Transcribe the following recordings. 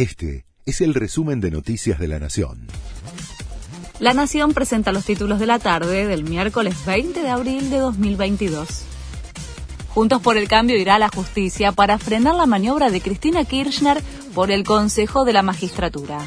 Este es el resumen de Noticias de la Nación. La Nación presenta los títulos de la tarde del miércoles 20 de abril de 2022. Juntos por el Cambio irá a la justicia para frenar la maniobra de Cristina Kirchner por el Consejo de la Magistratura.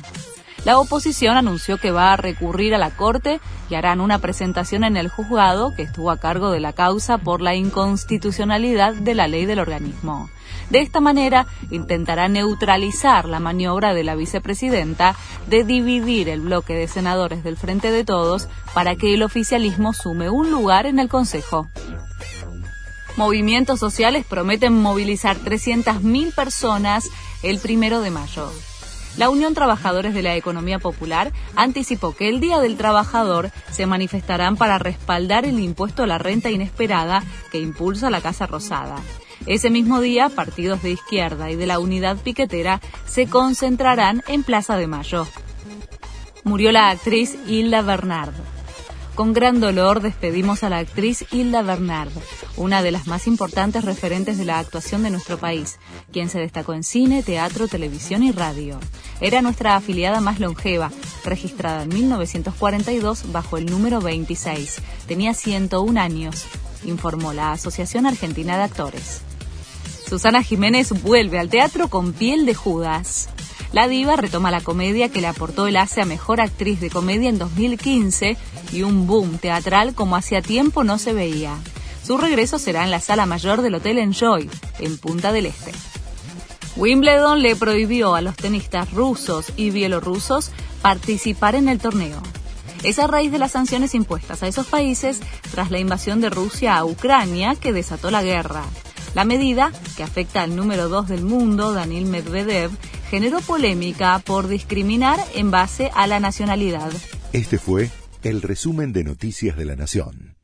La oposición anunció que va a recurrir a la Corte y harán una presentación en el juzgado que estuvo a cargo de la causa por la inconstitucionalidad de la ley del organismo. De esta manera, intentará neutralizar la maniobra de la vicepresidenta de dividir el bloque de senadores del Frente de Todos para que el oficialismo sume un lugar en el Consejo. Movimientos sociales prometen movilizar 300.000 personas el primero de mayo. La Unión Trabajadores de la Economía Popular anticipó que el Día del Trabajador se manifestarán para respaldar el impuesto a la renta inesperada que impulsa la Casa Rosada. Ese mismo día, partidos de izquierda y de la unidad piquetera se concentrarán en Plaza de Mayo. Murió la actriz Hilda Bernard. Con gran dolor despedimos a la actriz Hilda Bernard, una de las más importantes referentes de la actuación de nuestro país, quien se destacó en cine, teatro, televisión y radio. Era nuestra afiliada más longeva, registrada en 1942 bajo el número 26. Tenía 101 años, informó la Asociación Argentina de Actores. Susana Jiménez vuelve al teatro con piel de Judas. La diva retoma la comedia que le aportó el ACE a Mejor Actriz de Comedia en 2015 y un boom teatral como hacía tiempo no se veía. Su regreso será en la sala mayor del Hotel Enjoy, en Punta del Este. Wimbledon le prohibió a los tenistas rusos y bielorrusos participar en el torneo. Es a raíz de las sanciones impuestas a esos países tras la invasión de Rusia a Ucrania que desató la guerra. La medida, que afecta al número 2 del mundo, Daniel Medvedev, generó polémica por discriminar en base a la nacionalidad. Este fue el resumen de Noticias de la Nación.